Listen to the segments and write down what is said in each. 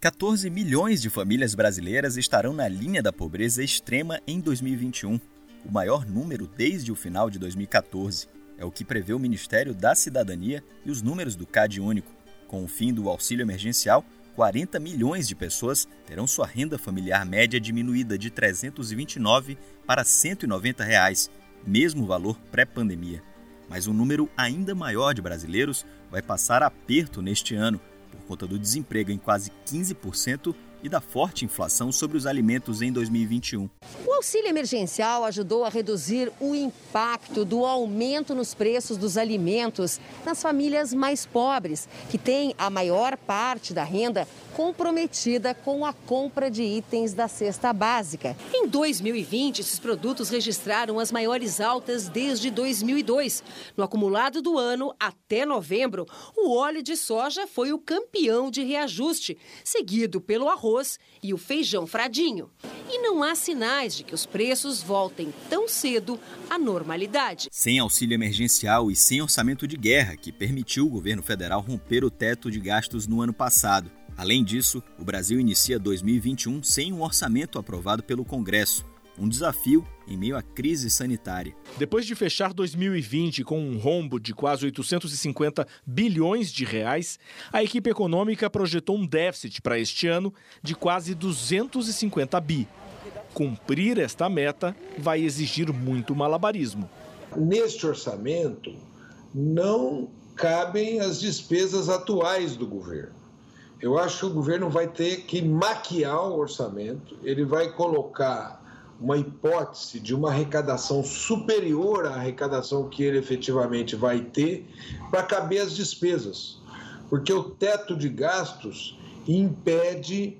14 milhões de famílias brasileiras estarão na linha da pobreza extrema em 2021, o maior número desde o final de 2014. É o que prevê o Ministério da Cidadania e os números do CAD único. Com o fim do auxílio emergencial, 40 milhões de pessoas terão sua renda familiar média diminuída de 329 para 190 reais, mesmo valor pré-pandemia. Mas um número ainda maior de brasileiros vai passar aperto neste ano, por conta do desemprego em quase 15% e da forte inflação sobre os alimentos em 2021. O auxílio emergencial ajudou a reduzir o impacto do aumento nos preços dos alimentos nas famílias mais pobres, que têm a maior parte da renda comprometida com a compra de itens da cesta básica. Em 2020, esses produtos registraram as maiores altas desde 2002. No acumulado do ano, até novembro, o óleo de soja foi o campeão de reajuste, seguido pelo arroz e o feijão fradinho. E não há sinais de que os preços voltem tão cedo à normalidade. Sem auxílio emergencial e sem orçamento de guerra, que permitiu o governo federal romper o teto de gastos no ano passado. Além disso, o Brasil inicia 2021 sem um orçamento aprovado pelo Congresso, um desafio em meio à crise sanitária. Depois de fechar 2020 com um rombo de quase 850 bilhões de reais, a equipe econômica projetou um déficit para este ano de quase 250 bi. Cumprir esta meta vai exigir muito malabarismo. Neste orçamento não cabem as despesas atuais do governo. Eu acho que o governo vai ter que maquiar o orçamento, ele vai colocar uma hipótese de uma arrecadação superior à arrecadação que ele efetivamente vai ter para caber as despesas. Porque o teto de gastos impede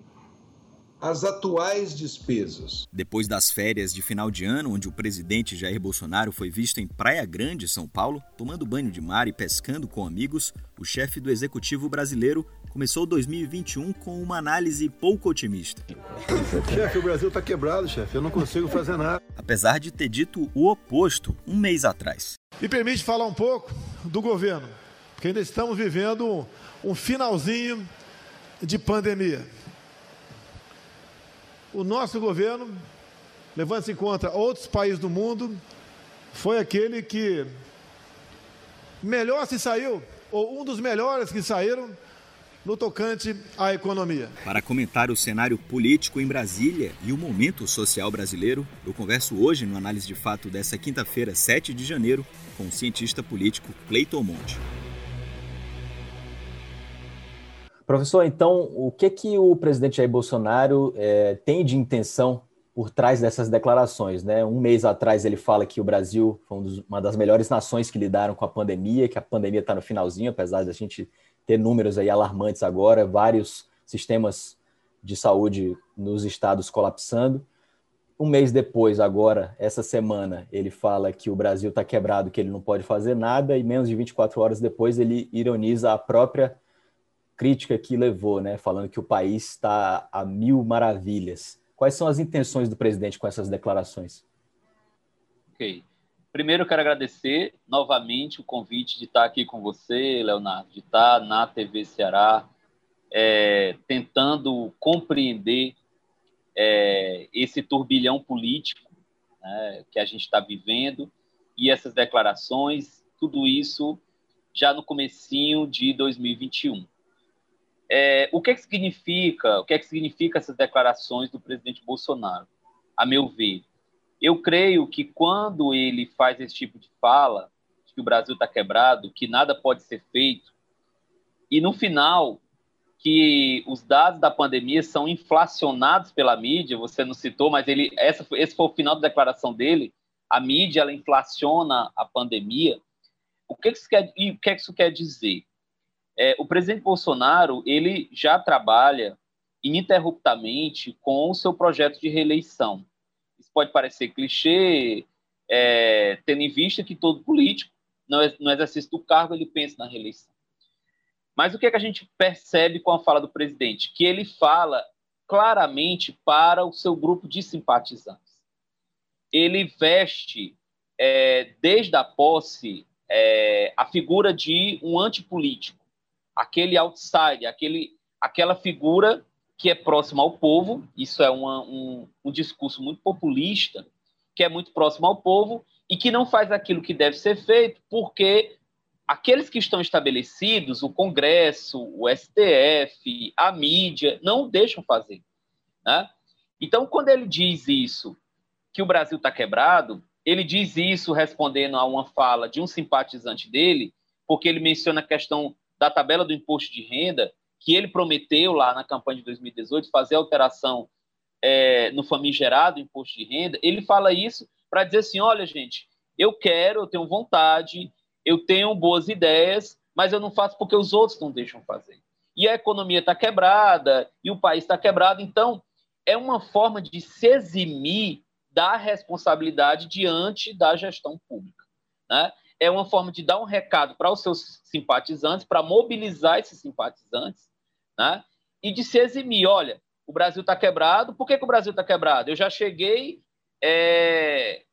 as atuais despesas. Depois das férias de final de ano, onde o presidente Jair Bolsonaro foi visto em Praia Grande, São Paulo, tomando banho de mar e pescando com amigos, o chefe do executivo brasileiro começou 2021 com uma análise pouco otimista. Chefe, o Brasil está quebrado, chefe. Eu não consigo fazer nada. Apesar de ter dito o oposto um mês atrás. Me permite falar um pouco do governo, porque ainda estamos vivendo um finalzinho de pandemia. O nosso governo, levando-se em conta outros países do mundo, foi aquele que melhor se saiu, ou um dos melhores que saíram no tocante à economia. Para comentar o cenário político em Brasília e o momento social brasileiro, eu converso hoje no Análise de Fato dessa quinta-feira, 7 de janeiro, com o cientista político Cleiton Monte. Professor, então, o que que o presidente Jair Bolsonaro é, tem de intenção por trás dessas declarações? Né? Um mês atrás ele fala que o Brasil foi uma das melhores nações que lidaram com a pandemia, que a pandemia está no finalzinho, apesar da gente ter números aí alarmantes agora, vários sistemas de saúde nos estados colapsando. Um mês depois, agora, essa semana, ele fala que o Brasil está quebrado, que ele não pode fazer nada, e menos de 24 horas depois ele ironiza a própria crítica que levou, né, falando que o país está a mil maravilhas. Quais são as intenções do presidente com essas declarações? Ok. Primeiro, quero agradecer novamente o convite de estar aqui com você, Leonardo, de estar na TV Ceará, é, tentando compreender é, esse turbilhão político né, que a gente está vivendo e essas declarações, tudo isso já no comecinho de 2021. É, o que, é que significa, o que é que significa essas declarações do presidente Bolsonaro? A meu ver, eu creio que quando ele faz esse tipo de fala, que o Brasil está quebrado, que nada pode ser feito, e no final, que os dados da pandemia são inflacionados pela mídia, você não citou, mas ele, essa, esse foi o final da declaração dele, a mídia ela inflaciona a pandemia. O que, isso, quer, o que, isso quer dizer? É, o presidente Bolsonaro ele já trabalha ininterruptamente com o seu projeto de reeleição pode parecer clichê, é, tendo em vista que todo político, no exercício do cargo, ele pensa na reeleição. Mas o que, é que a gente percebe com a fala do presidente? Que ele fala claramente para o seu grupo de simpatizantes. Ele veste, é, desde a posse, é, a figura de um antipolítico, aquele outsider, aquele, aquela figura que é próximo ao povo, isso é uma, um, um discurso muito populista, que é muito próximo ao povo e que não faz aquilo que deve ser feito, porque aqueles que estão estabelecidos, o Congresso, o STF, a mídia, não deixam fazer. Né? Então, quando ele diz isso, que o Brasil está quebrado, ele diz isso respondendo a uma fala de um simpatizante dele, porque ele menciona a questão da tabela do imposto de renda, que ele prometeu lá na campanha de 2018 fazer alteração é, no famigerado imposto de renda. Ele fala isso para dizer assim: olha, gente, eu quero, eu tenho vontade, eu tenho boas ideias, mas eu não faço porque os outros não deixam fazer. E a economia está quebrada, e o país está quebrado, então é uma forma de se eximir da responsabilidade diante da gestão pública. Né? É uma forma de dar um recado para os seus simpatizantes, para mobilizar esses simpatizantes, né? e de se eximir. Olha, o Brasil está quebrado, por que, que o Brasil está quebrado? Eu já cheguei, é...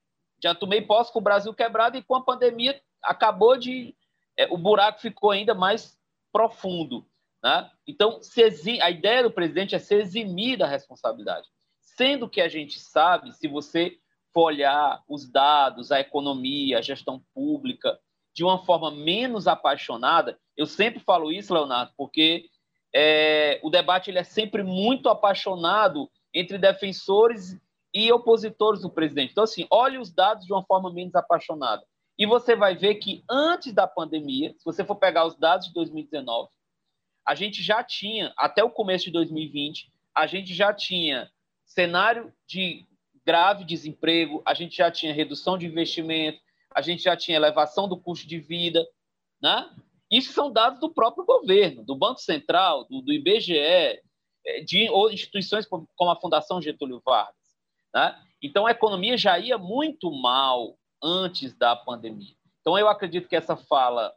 já tomei posse com o Brasil quebrado e com a pandemia acabou de. É, o buraco ficou ainda mais profundo. Né? Então, exim... a ideia do presidente é se eximir da responsabilidade. Sendo que a gente sabe, se você for olhar os dados, a economia, a gestão pública, de uma forma menos apaixonada, eu sempre falo isso, Leonardo, porque é, o debate ele é sempre muito apaixonado entre defensores e opositores do presidente. Então, assim, olhe os dados de uma forma menos apaixonada. E você vai ver que antes da pandemia, se você for pegar os dados de 2019, a gente já tinha, até o começo de 2020, a gente já tinha cenário de grave desemprego, a gente já tinha redução de investimento, a gente já tinha elevação do custo de vida, né? Isso são dados do próprio governo, do Banco Central, do, do IBGE, é, de ou instituições como a Fundação Getúlio Vargas. Né? Então, a economia já ia muito mal antes da pandemia. Então, eu acredito que essa fala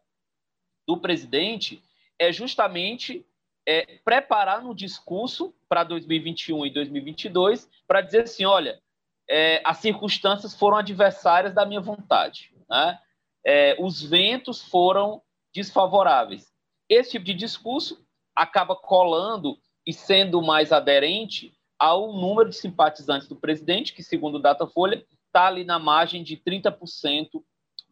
do presidente é justamente é, preparar no discurso para 2021 e 2022 para dizer assim, olha, é, as circunstâncias foram adversárias da minha vontade, né? É, os ventos foram desfavoráveis. Esse tipo de discurso acaba colando e sendo mais aderente ao número de simpatizantes do presidente, que, segundo o Datafolha, está ali na margem de 30%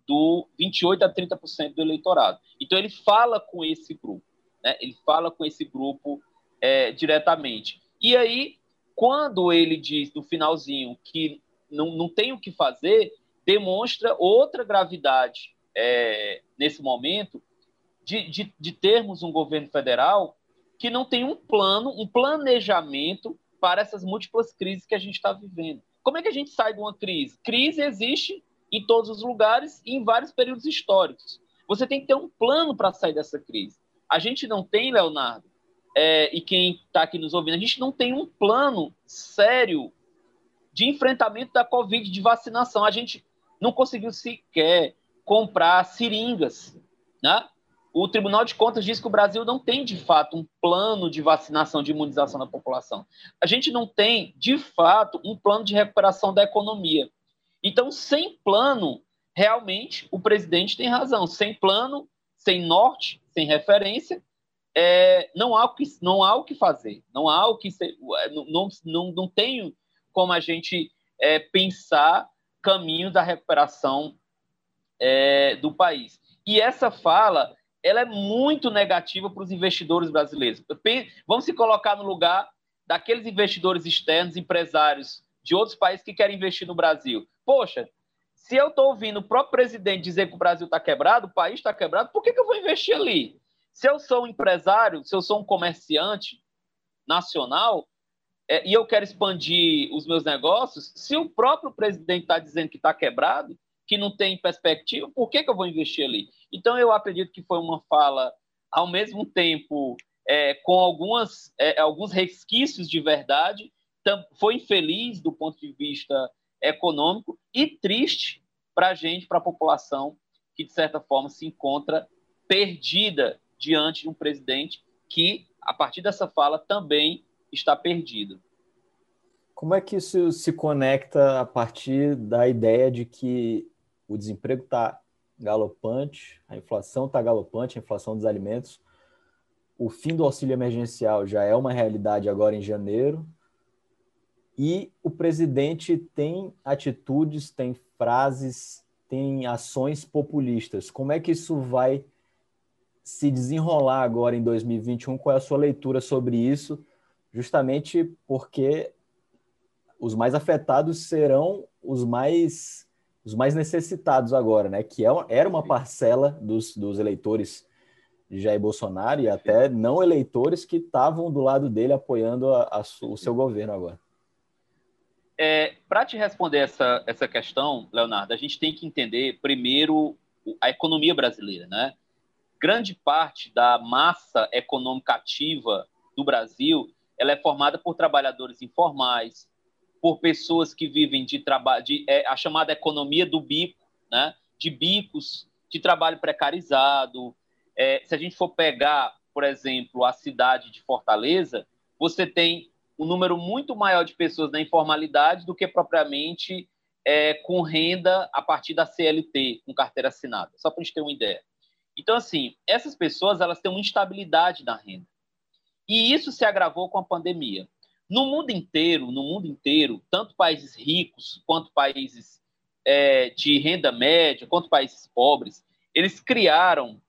do 28 a 30% do eleitorado. Então ele fala com esse grupo, né? Ele fala com esse grupo é, diretamente. E aí, quando ele diz no finalzinho que não, não tem o que fazer, demonstra outra gravidade é, nesse momento de, de, de termos um governo federal que não tem um plano, um planejamento para essas múltiplas crises que a gente está vivendo. Como é que a gente sai de uma crise? Crise existe em todos os lugares e em vários períodos históricos. Você tem que ter um plano para sair dessa crise. A gente não tem, Leonardo, é, e quem está aqui nos ouvindo, a gente não tem um plano sério de enfrentamento da Covid, de vacinação. A gente não conseguiu sequer comprar seringas. Né? O Tribunal de Contas diz que o Brasil não tem, de fato, um plano de vacinação, de imunização da população. A gente não tem, de fato, um plano de recuperação da economia. Então, sem plano, realmente, o presidente tem razão. Sem plano, sem norte, sem referência, é, não, há o que, não há o que fazer. Não há o que ser, não, não, não tem como a gente é, pensar caminhos da recuperação é, do país. E essa fala ela é muito negativa para os investidores brasileiros. Vamos se colocar no lugar daqueles investidores externos, empresários de outros países que querem investir no Brasil. Poxa, se eu estou ouvindo o próprio presidente dizer que o Brasil está quebrado, o país está quebrado, por que, que eu vou investir ali? Se eu sou um empresário, se eu sou um comerciante nacional é, e eu quero expandir os meus negócios, se o próprio presidente está dizendo que está quebrado, que não tem perspectiva, por que, que eu vou investir ali? Então, eu acredito que foi uma fala, ao mesmo tempo, é, com algumas, é, alguns resquícios de verdade, foi infeliz do ponto de vista econômico e triste para a gente, para a população, que, de certa forma, se encontra perdida diante de um presidente que, a partir dessa fala, também está perdido. Como é que isso se conecta a partir da ideia de que o desemprego está galopante, a inflação está galopante, a inflação dos alimentos. o fim do auxílio emergencial já é uma realidade agora em janeiro, e o presidente tem atitudes, tem frases, tem ações populistas. Como é que isso vai se desenrolar agora em 2021? Qual é a sua leitura sobre isso? Justamente porque os mais afetados serão os mais os mais necessitados agora, né? Que é, era uma parcela dos, dos eleitores de Jair Bolsonaro e até não eleitores que estavam do lado dele apoiando a, a, o seu governo agora. É, Para te responder essa, essa questão, Leonardo, a gente tem que entender primeiro a economia brasileira, né? Grande parte da massa econômica ativa do Brasil ela é formada por trabalhadores informais, por pessoas que vivem de trabalho, é, a chamada economia do bico, né? De bicos, de trabalho precarizado. É, se a gente for pegar, por exemplo, a cidade de Fortaleza, você tem um número muito maior de pessoas na informalidade do que propriamente é, com renda a partir da CLT, com carteira assinada, só para a gente ter uma ideia. Então, assim, essas pessoas elas têm uma instabilidade na renda. E isso se agravou com a pandemia. No mundo inteiro, no mundo inteiro, tanto países ricos quanto países é, de renda média, quanto países pobres, eles criaram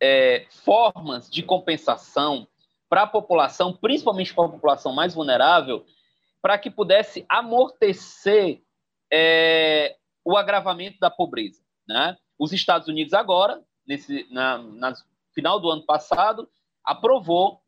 é, formas de compensação para a população, principalmente para a população mais vulnerável, para que pudesse amortecer é, o agravamento da pobreza. Né? Os Estados Unidos agora, nesse, na, na final do ano passado, aprovou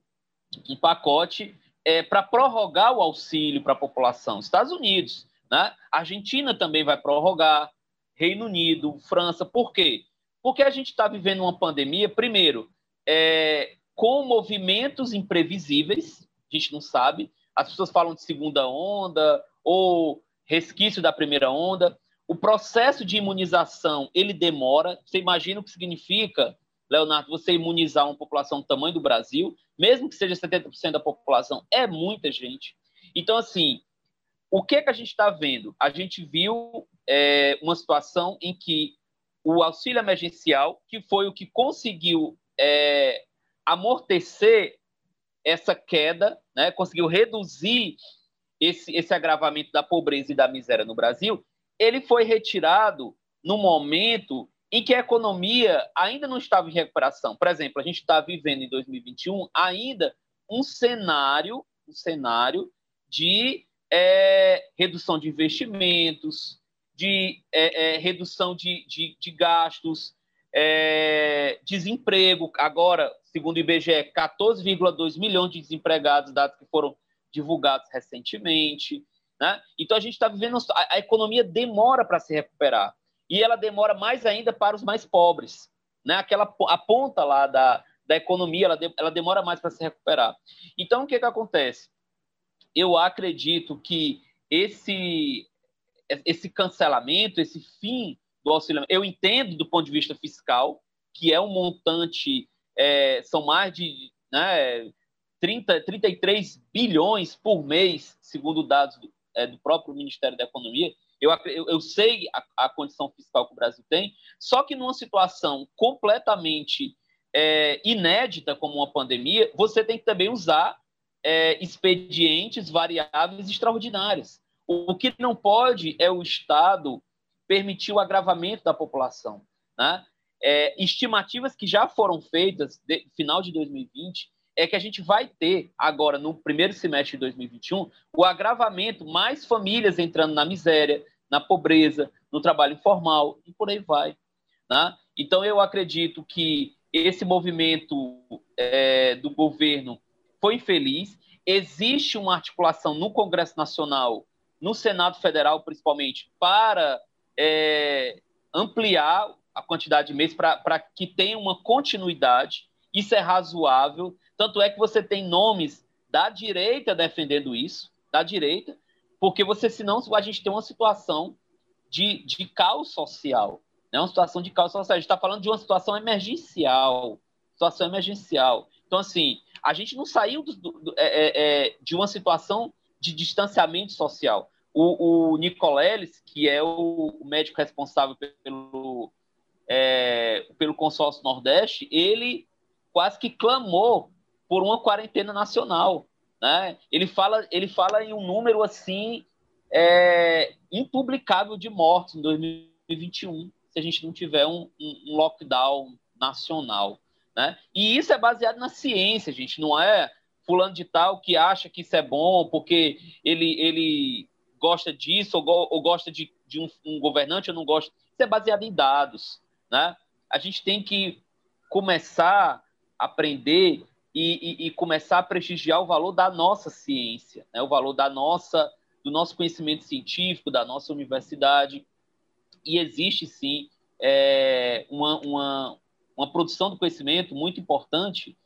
um pacote é, para prorrogar o auxílio para a população. Estados Unidos, né? Argentina também vai prorrogar, Reino Unido, França. Por quê? Porque a gente está vivendo uma pandemia, primeiro, é, com movimentos imprevisíveis, a gente não sabe. As pessoas falam de segunda onda ou resquício da primeira onda. O processo de imunização, ele demora. Você imagina o que significa, Leonardo, você imunizar uma população do tamanho do Brasil, mesmo que seja 70% da população, é muita gente. Então, assim, o que, que a gente está vendo? A gente viu é, uma situação em que o auxílio emergencial, que foi o que conseguiu é, amortecer essa queda, né, conseguiu reduzir esse, esse agravamento da pobreza e da miséria no Brasil, ele foi retirado no momento em que a economia ainda não estava em recuperação. Por exemplo, a gente está vivendo em 2021 ainda um cenário, um cenário de é, redução de investimentos, de é, é, redução de, de, de gastos, é, desemprego. Agora, segundo o IBGE, 14,2 milhões de desempregados, dados que foram divulgados recentemente. Né? Então, a gente está vivendo. A, a economia demora para se recuperar. E ela demora mais ainda para os mais pobres. Né? Aquela, a ponta lá da, da economia, ela, de, ela demora mais para se recuperar. Então, o que, que acontece? Eu acredito que esse, esse cancelamento, esse fim do auxílio, eu entendo do ponto de vista fiscal, que é um montante é, são mais de né, 30, 33 bilhões por mês, segundo dados do, é, do próprio Ministério da Economia. Eu, eu, eu sei a, a, condição fiscal que o Brasil tem, só que numa situação completamente é, inédita como uma pandemia, você tem que também usar é, expedientes variáveis extraordinários. O, o que não pode é o Estado permitir o agravamento da população. Né? é, estimativas que já foram feitas no final de 2020 é que a gente vai ter agora no primeiro semestre de 2021 o agravamento, mais famílias entrando na miséria, na pobreza, no trabalho informal e por aí vai. Né? Então eu acredito que esse movimento é, do governo foi infeliz. Existe uma articulação no Congresso Nacional, no Senado Federal principalmente, para é, ampliar a quantidade de meses para que tenha uma continuidade. Isso é razoável. Tanto é que você tem nomes da direita defendendo isso, da direita, porque você, senão, a gente tem uma situação de, de caos social. Né? Uma situação de caos social. A gente está falando de uma situação emergencial. Situação emergencial. Então, assim, a gente não saiu do, do, é, é, é de uma situação de distanciamento social. O, o Nicoleles, que é o médico responsável pelo é, pelo consórcio Nordeste, ele quase que clamou por uma quarentena nacional. Né? Ele, fala, ele fala em um número assim é, impublicável de mortes em 2021, se a gente não tiver um, um lockdown nacional. Né? E isso é baseado na ciência, gente, não é fulano de tal que acha que isso é bom porque ele, ele gosta disso ou, go, ou gosta de, de um, um, governante ou não gosta. Isso é baseado em dados. Né? A gente tem que começar a aprender e, e, e começar a prestigiar o valor da nossa ciência, né? o valor da nossa, do nosso conhecimento científico, da nossa universidade. E existe sim é, uma, uma, uma produção do conhecimento muito importante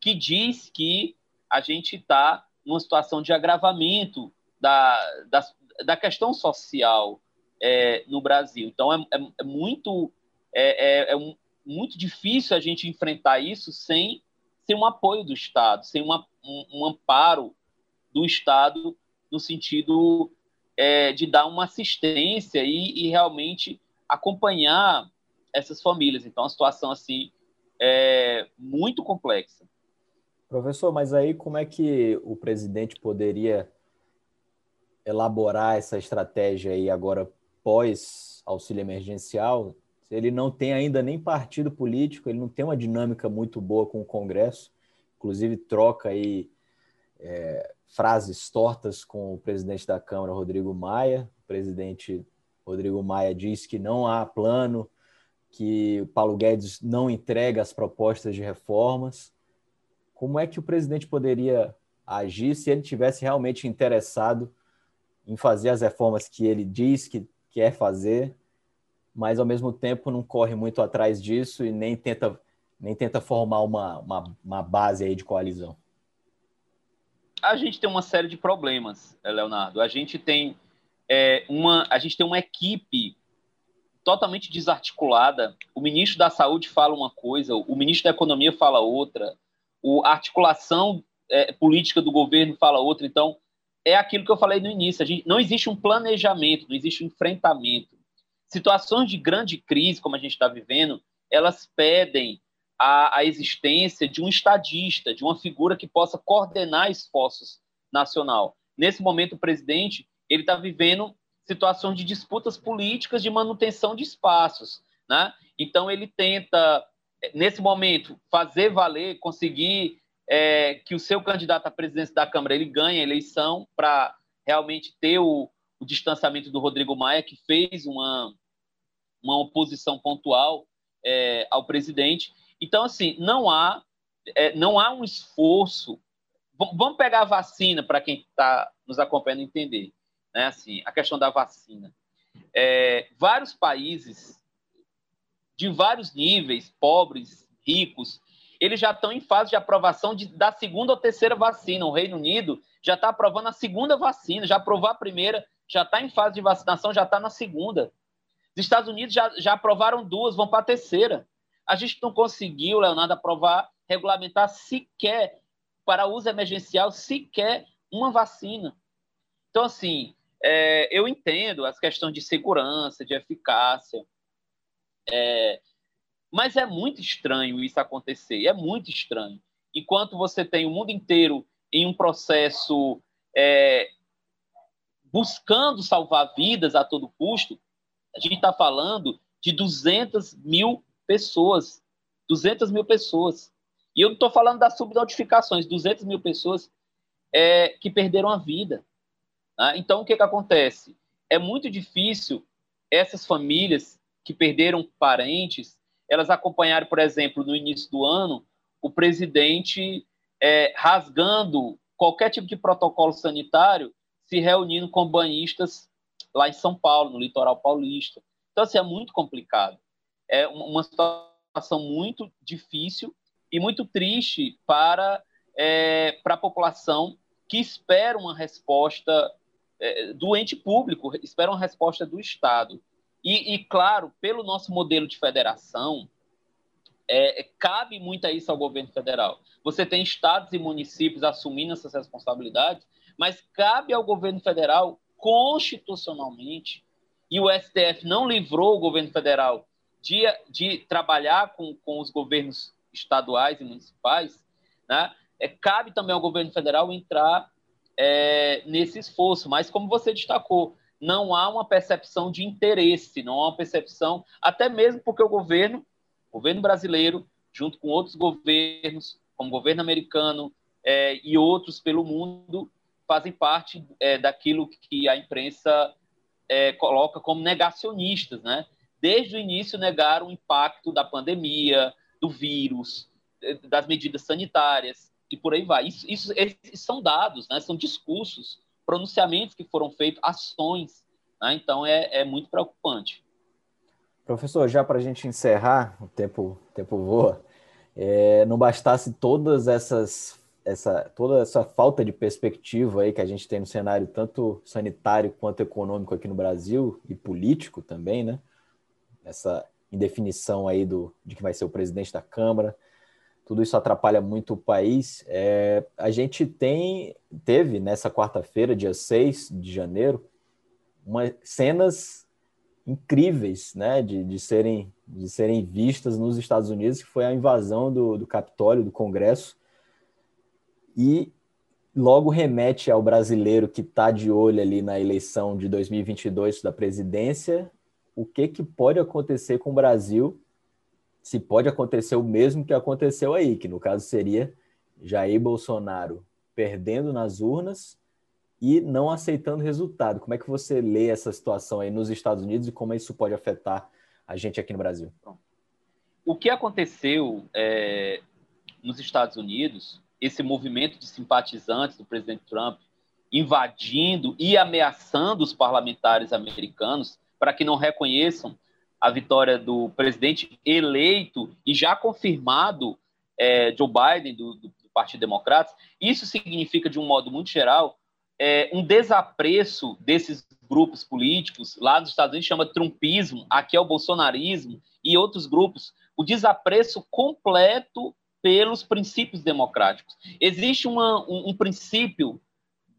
que diz que a gente está numa situação de agravamento da, da, da questão social é, no Brasil. Então, é, é, é muito, é, é, é muito difícil a gente enfrentar isso sem, sem um apoio do Estado, sem uma, um, um amparo do Estado no sentido é, de dar uma assistência e, e realmente acompanhar essas famílias. Então, a situação assim é muito complexa. Professor, mas aí como é que o presidente poderia elaborar essa estratégia aí agora pós auxílio emergencial? Ele não tem ainda nem partido político, ele não tem uma dinâmica muito boa com o Congresso, inclusive troca aí é, frases tortas com o presidente da Câmara, Rodrigo Maia. O presidente Rodrigo Maia diz que não há plano que o Paulo Guedes não entrega as propostas de reformas. Como é que o presidente poderia agir se ele tivesse realmente interessado em fazer as reformas que ele diz que quer fazer, mas ao mesmo tempo não corre muito atrás disso e nem tenta, nem tenta formar uma, uma, uma base aí de coalizão? A gente tem uma série de problemas, Leonardo. A gente tem é, uma, a gente tem uma equipe totalmente desarticulada. O ministro da Saúde fala uma coisa, o ministro da Economia fala outra, a articulação é, política do governo fala outra. Então, é aquilo que eu falei no início: a gente, não existe um planejamento, não existe um enfrentamento. Situações de grande crise, como a gente está vivendo, elas pedem a, a existência de um estadista, de uma figura que possa coordenar esforços nacional. Nesse momento, o presidente ele está vivendo situações de disputas políticas de manutenção de espaços. Né? Então, ele tenta, nesse momento, fazer valer, conseguir é, que o seu candidato à presidência da Câmara ele ganhe a eleição para realmente ter o, o, distanciamento do Rodrigo Maia, que fez uma, uma oposição pontual é, ao presidente. Então, assim, não há, é, não há um esforço. Vamos pegar a vacina para quem está nos acompanhando entender né? Assim, a questão da vacina. É, vários países de vários níveis, pobres, ricos, eles já estão em fase de aprovação de, da segunda ou terceira vacina. O Reino Unido já está aprovando a segunda vacina, já aprovou a primeira, já está em fase de vacinação, já está na segunda. Os Estados Unidos já, já aprovaram duas, vão para a terceira. A gente não conseguiu, Leonardo, aprovar, regulamentar sequer, para uso emergencial, sequer uma vacina. Então, assim, é, eu entendo as questões de segurança, de eficácia, é, mas é muito estranho isso acontecer, é muito estranho. Enquanto você tem o mundo inteiro em um processo é, buscando salvar vidas a todo custo, a gente está falando de 200 mil pessoas. 200 mil pessoas. E eu não estou falando das subnotificações, 200 mil pessoas é, que perderam a vida. Né? Então, o que, que acontece? É muito difícil essas famílias que perderam parentes, elas acompanharem, por exemplo, no início do ano, o presidente é, rasgando qualquer tipo de protocolo sanitário, se reunindo com banhistas lá em São Paulo, no litoral paulista. Então, assim, é muito complicado. É uma situação muito difícil e muito triste para, é, para a população que espera uma resposta é, do ente público, esperam uma resposta do Estado. E, e, claro, pelo nosso modelo de federação, é, cabe muito a isso ao governo federal. Você tem estados e municípios assumindo essas responsabilidades, mas cabe ao governo federal, constitucionalmente, e o STF não livrou o governo federal de, de trabalhar com, com os governos estaduais e municipais, né? é, cabe também ao governo federal entrar é, nesse esforço. Mas, como você destacou, não há uma percepção de interesse, não há uma percepção, até mesmo porque o governo, o governo brasileiro, junto com outros governos, como o governo americano é, e outros pelo mundo, fazem parte é, daquilo que a imprensa é, coloca como negacionistas, né? Desde o início negaram o impacto da pandemia, do vírus, é, das medidas sanitárias e por aí vai. Isso, isso são dados, né? São discursos pronunciamentos que foram feitos, ações. Né? Então, é, é muito preocupante. Professor, já para a gente encerrar, o tempo, tempo voa, é, não bastasse todas essas, essa, toda essa falta de perspectiva aí que a gente tem no cenário tanto sanitário quanto econômico aqui no Brasil e político também, né? Essa indefinição aí do, de que vai ser o presidente da Câmara, tudo isso atrapalha muito o país. É, a gente tem, teve nessa quarta-feira, dia 6 de janeiro, uma, cenas incríveis né, de, de, serem, de serem vistas nos Estados Unidos, que foi a invasão do, do Capitólio, do Congresso, e logo remete ao brasileiro que está de olho ali na eleição de 2022 da presidência, o que, que pode acontecer com o Brasil se pode acontecer o mesmo que aconteceu aí, que no caso seria Jair Bolsonaro perdendo nas urnas e não aceitando resultado. Como é que você lê essa situação aí nos Estados Unidos e como isso pode afetar a gente aqui no Brasil? O que aconteceu é, nos Estados Unidos, esse movimento de simpatizantes do presidente Trump invadindo e ameaçando os parlamentares americanos para que não reconheçam a vitória do presidente eleito e já confirmado é, Joe Biden, do, do, Partido Democrata, isso significa, de um modo muito geral, é, um desapreço desses grupos políticos. Lá nos Estados Unidos chama trumpismo, aqui é o bolsonarismo e outros grupos. O desapreço completo pelos princípios democráticos. Existe uma, um, um princípio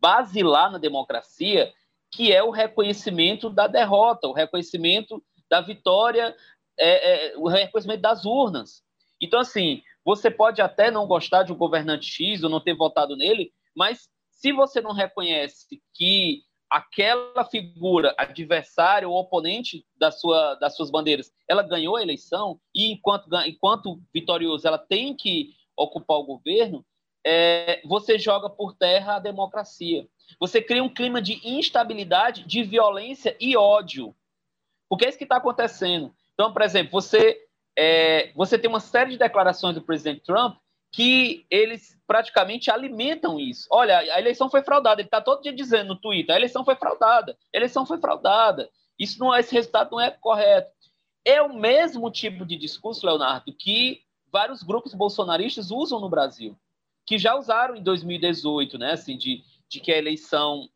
basilar na democracia que é o reconhecimento da derrota, o reconhecimento da vitória, é, é, o reconhecimento das urnas. Então, assim, você pode até não gostar de um governante X ou não ter votado nele, mas se você não reconhece que aquela figura adversária ou oponente da sua, das suas bandeiras, ela ganhou a eleição e enquanto, enquanto vitorioso ela tem que ocupar o governo, é, você joga por terra a democracia. Você cria um clima de instabilidade, de violência e ódio. Porque é isso que está acontecendo. Então, por exemplo, você, é, você tem uma série de declarações do presidente Trump que eles praticamente alimentam isso. Olha, a eleição foi fraudada. Ele está todo dia dizendo no Twitter: a eleição foi fraudada, a eleição foi fraudada. Isso não é, esse resultado não é correto. É o mesmo tipo de discurso, Leonardo, que vários grupos bolsonaristas usam no Brasil, que já usaram em 2018, né? Assim, de, de que a eleição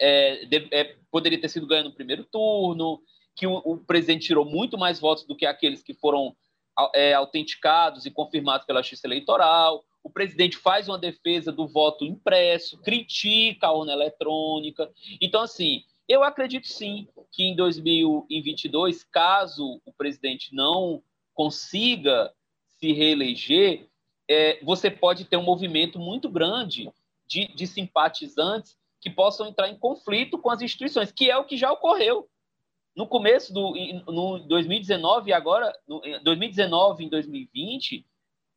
é, de, é, poderia ter sido ganha no primeiro turno, que o, o, presidente tirou muito mais votos do que aqueles que foram é, autenticados e confirmados pela Justiça Eleitoral. O presidente faz uma defesa do voto impresso, critica a urna eletrônica. Então, assim, eu acredito sim que em 2022, caso o presidente não consiga se reeleger, é, você pode ter um movimento muito grande de, de simpatizantes que possam entrar em conflito com as instituições, que é o que já ocorreu no começo do no 2019 e agora no 2019 em 2020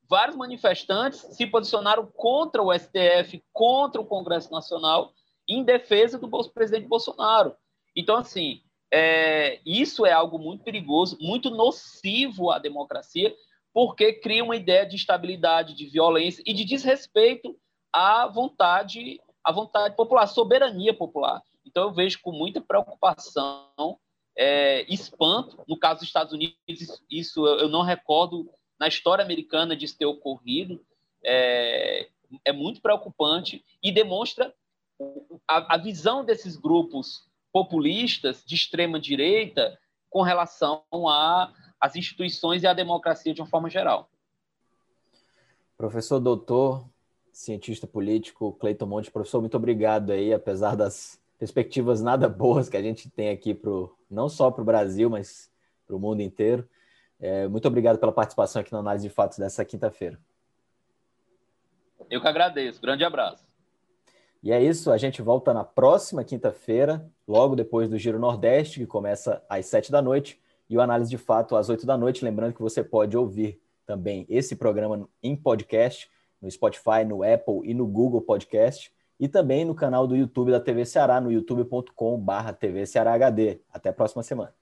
vários manifestantes se posicionaram contra o STF, contra o Congresso Nacional, em defesa do presidente Bolsonaro. Então, assim, é, isso é algo muito perigoso, muito nocivo à democracia, porque cria uma ideia de estabilidade, de violência e de desrespeito à vontade, à vontade popular, à soberania popular. Então, eu vejo com muita preocupação é, espanto. No caso dos Estados Unidos, isso eu não recordo na história americana disso ter ocorrido. É, é muito preocupante e demonstra a, a visão desses grupos populistas de extrema direita com relação às instituições e à democracia de uma forma geral. Professor doutor, cientista político, Cleiton Monte, professor, muito obrigado aí, apesar das perspectivas nada boas que a gente tem aqui pro, não só para o Brasil, mas para o mundo inteiro. É, muito obrigado pela participação aqui na análise de fatos dessa quinta-feira. Eu que agradeço. Grande abraço. E é isso, a gente volta na próxima quinta-feira, logo depois do Giro Nordeste, que começa às sete da noite, e o Análise de Fato às oito da noite. Lembrando que você pode ouvir também esse programa em podcast, no Spotify, no Apple e no Google Podcast, e também no canal do YouTube da TV Ceará, no youtube.com/tvcearahd. Até a próxima semana.